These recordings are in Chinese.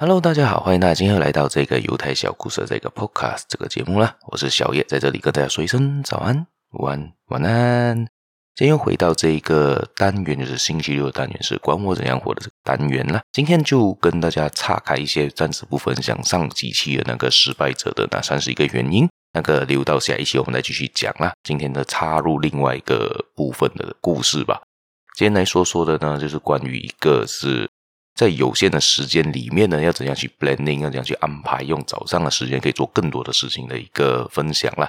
Hello，大家好，欢迎大家今天又来到这个犹太小故事的这个 Podcast 这个节目啦。我是小叶，在这里跟大家说一声早安、午安、晚安。今天又回到这一个单元，就是星期六的单元，是管我怎样活的这个单元啦。今天就跟大家岔开一些，暂时不分享上几期的那个失败者的那三十一个原因，那个留到下一期我们再继续讲啦。今天的插入另外一个部分的故事吧。今天来说说的呢，就是关于一个是。在有限的时间里面呢，要怎样去 blending，要怎样去安排，用早上的时间可以做更多的事情的一个分享啦。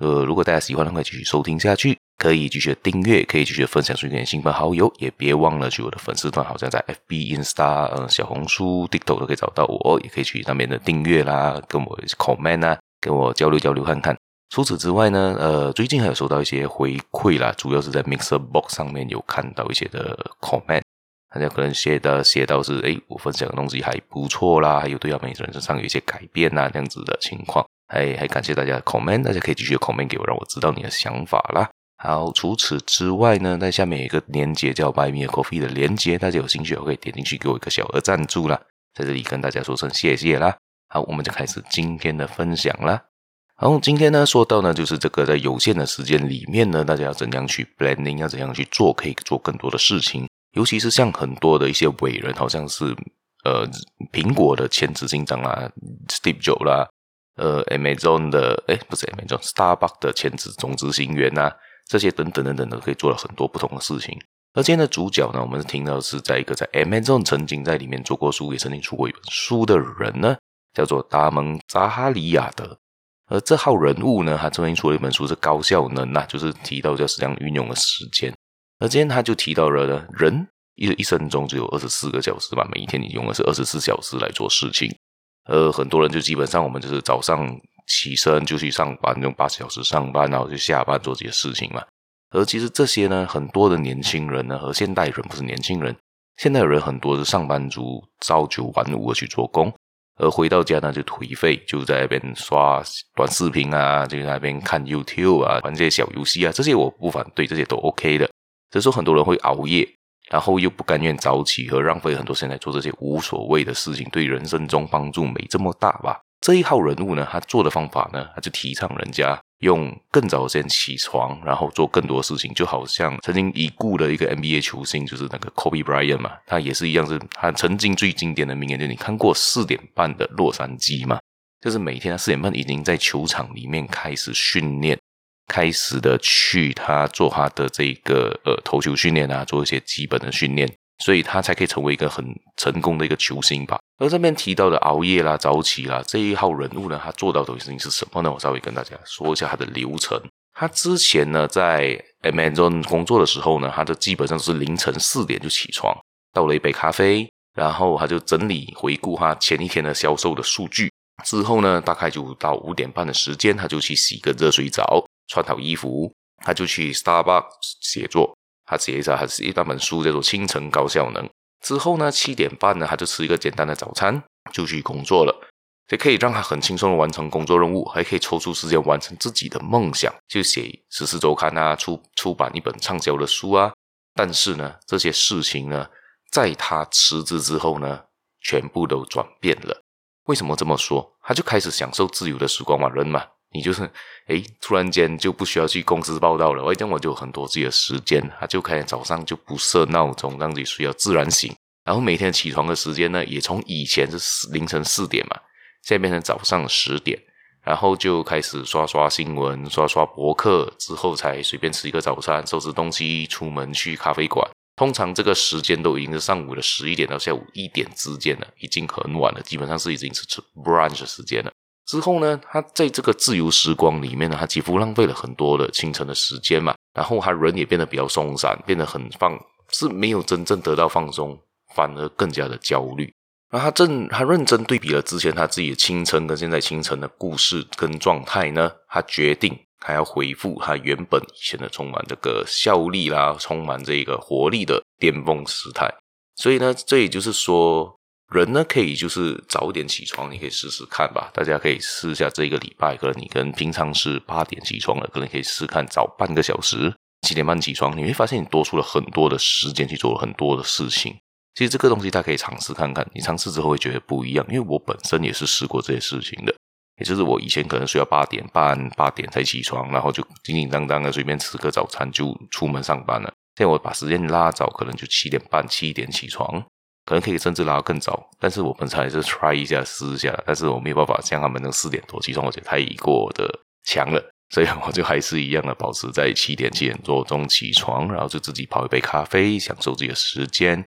呃，如果大家喜欢的话，继续收听下去，可以继续订阅，可以继续分享出给亲朋好友，也别忘了去我的粉丝团，好像在 FB、Insta、呃、小红书、TikTok 都可以找到我，也可以去那边的订阅啦，跟我 comment 啊，跟我交流交流看看。除此之外呢，呃，最近还有收到一些回馈啦，主要是在 Mixer Box 上面有看到一些的 comment。大家可能写的写到是，诶，我分享的东西还不错啦，还有对他们人生上有一些改变呐，这样子的情况，还还感谢大家的 comment，大家可以继续 comment 给我，让我知道你的想法啦。好，除此之外呢，在下面有一个链接叫 Buy Me a Coffee 的链接，大家有兴趣可以点进去给我一个小额赞助啦，在这里跟大家说声谢谢啦。好，我们就开始今天的分享啦。好，今天呢说到呢，就是这个在有限的时间里面呢，大家要怎样去 blending，要怎样去做，可以做更多的事情。尤其是像很多的一些伟人，好像是呃苹果的前执行长啊，Steve Jobs 啦，呃 Amazon 的诶不是 Amazon，Starbucks 的前执总执行员呐，这些等等等等的可以做了很多不同的事情。而今天的主角呢，我们是听到是在一个在 Amazon 曾经在里面做过书，也曾经出过一本书的人呢，叫做达蒙扎哈里亚德。而这号人物呢，他曾经出了一本书是高效能呐，就是提到就是这样运用的时间。而今天他就提到了呢，人一一生中只有二十四个小时吧，每一天你用的是二十四小时来做事情。而很多人就基本上我们就是早上起身就去上班，用八小时上班，然后就下班做这些事情嘛。而其实这些呢，很多的年轻人呢，和现代人不是年轻人，现代人很多是上班族，朝九晚五的去做工，而回到家呢就颓废，就在那边刷短视频啊，就在那边看 YouTube 啊，玩这些小游戏啊，这些我不反对，这些都 OK 的。这时候很多人会熬夜，然后又不甘愿早起，和浪费很多时间来做这些无所谓的事情，对人生中帮助没这么大吧？这一号人物呢，他做的方法呢，他就提倡人家用更早的时间起床，然后做更多事情，就好像曾经已故的一个 NBA 球星，就是那个 Kobe Bryant 嘛，他也是一样，是他曾经最经典的名言，就是你看过四点半的洛杉矶吗？就是每天他四点半已经在球场里面开始训练。开始的去他做他的这个呃投球训练啊，做一些基本的训练，所以他才可以成为一个很成功的一个球星吧。而这边提到的熬夜啦、早起啦这一号人物呢，他做到的事情是什么呢？我稍微跟大家说一下他的流程。他之前呢在 Amazon 工作的时候呢，他就基本上是凌晨四点就起床，倒了一杯咖啡，然后他就整理回顾他前一天的销售的数据，之后呢，大概就到五点半的时间，他就去洗个热水澡。穿好衣服，他就去 Starbucks 写作。他写一下，他写一大本书，叫做《清晨高效能》。之后呢，七点半呢，他就吃一个简单的早餐，就去工作了。这可以让他很轻松的完成工作任务，还可以抽出时间完成自己的梦想，就写《时事周刊》啊，出出版一本畅销的书啊。但是呢，这些事情呢，在他辞职之后呢，全部都转变了。为什么这么说？他就开始享受自由的时光嘛，人嘛。你就是，诶，突然间就不需要去公司报道了，我这样我就有很多自己的时间，他就开始早上就不设闹钟，让自己睡到自然醒，然后每天起床的时间呢，也从以前是凌晨四点嘛，现在变成早上十点，然后就开始刷刷新闻，刷刷博客，之后才随便吃一个早餐，收拾东西，出门去咖啡馆。通常这个时间都已经是上午的十一点到下午一点之间了，已经很晚了，基本上是已经是吃 brunch 时间了。之后呢，他在这个自由时光里面呢，他几乎浪费了很多的清晨的时间嘛。然后他人也变得比较松散，变得很放，是没有真正得到放松，反而更加的焦虑。然后他正他认真对比了之前他自己的清晨跟现在清晨的故事跟状态呢，他决定他要恢复他原本以前的充满这个效力啦，充满这个活力的巅峰时态。所以呢，这也就是说。人呢，可以就是早点起床，你可以试试看吧。大家可以试一下这个礼拜，可能你跟平常是八点起床了，可能可以试看早半个小时，七点半起床，你会发现你多出了很多的时间去做很多的事情。其实这个东西大家可以尝试看看，你尝试之后会觉得不一样。因为我本身也是试过这些事情的，也就是我以前可能睡到八点半、八点才起床，然后就紧紧张张的随便吃个早餐就出门上班了。现在我把时间拉早，可能就七点半、七点起床，可能可以甚至拉得更早。但是我们还是 try 一下试一下，但是我没有办法像他们那四点多起床，我觉得太过的强了，所以我就还是一样的保持在七点、七点多钟起床，然后就自己泡一杯咖啡，享受自己的时间。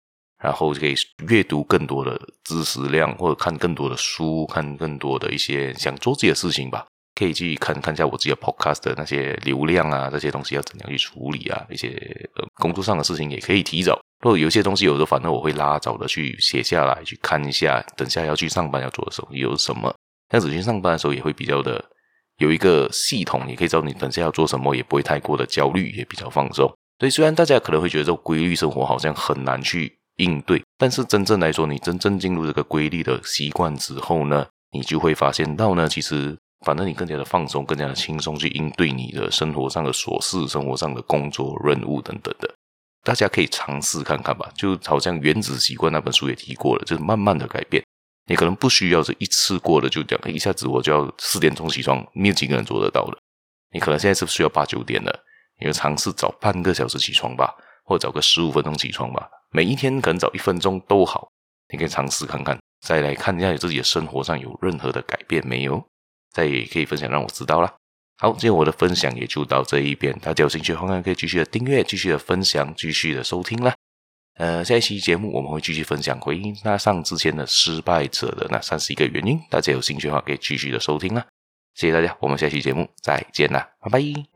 然后就可以阅读更多的知识量，或者看更多的书，看更多的一些想做自己的事情吧。可以去看看一下我自己的 podcast 的那些流量啊，这些东西要怎样去处理啊？一些呃工作上的事情也可以提早。或者有些东西有时候反正我会拉早的去写下来，去看一下。等下要去上班要做的时候有什么？这样子去上班的时候也会比较的有一个系统，也可以知道你等下要做什么，也不会太过的焦虑，也比较放松。所以虽然大家可能会觉得这种规律生活好像很难去。应对，但是真正来说，你真正进入这个规律的习惯之后呢，你就会发现到呢，其实反正你更加的放松，更加的轻松去应对你的生活上的琐事、生活上的工作任务等等的。大家可以尝试看看吧，就好像《原子习惯》那本书也提过了，就是慢慢的改变。你可能不需要是一次过的就讲一下子我就要四点钟起床，没有几个人做得到的。你可能现在是不是需要八九点了，你就尝试早半个小时起床吧，或者早个十五分钟起床吧。每一天可能早一分钟都好，你可以尝试看看，再来看一下你自己的生活上有任何的改变没有，再也可以分享让我知道啦。好，今天我的分享也就到这一边，大家有兴趣的话可以继续的订阅、继续的分享、继续的收听啦。呃，下一期节目我们会继续分享回应那上之前的失败者的那三十一个原因，大家有兴趣的话可以继续的收听啦。谢谢大家，我们下期节目再见啦，拜拜。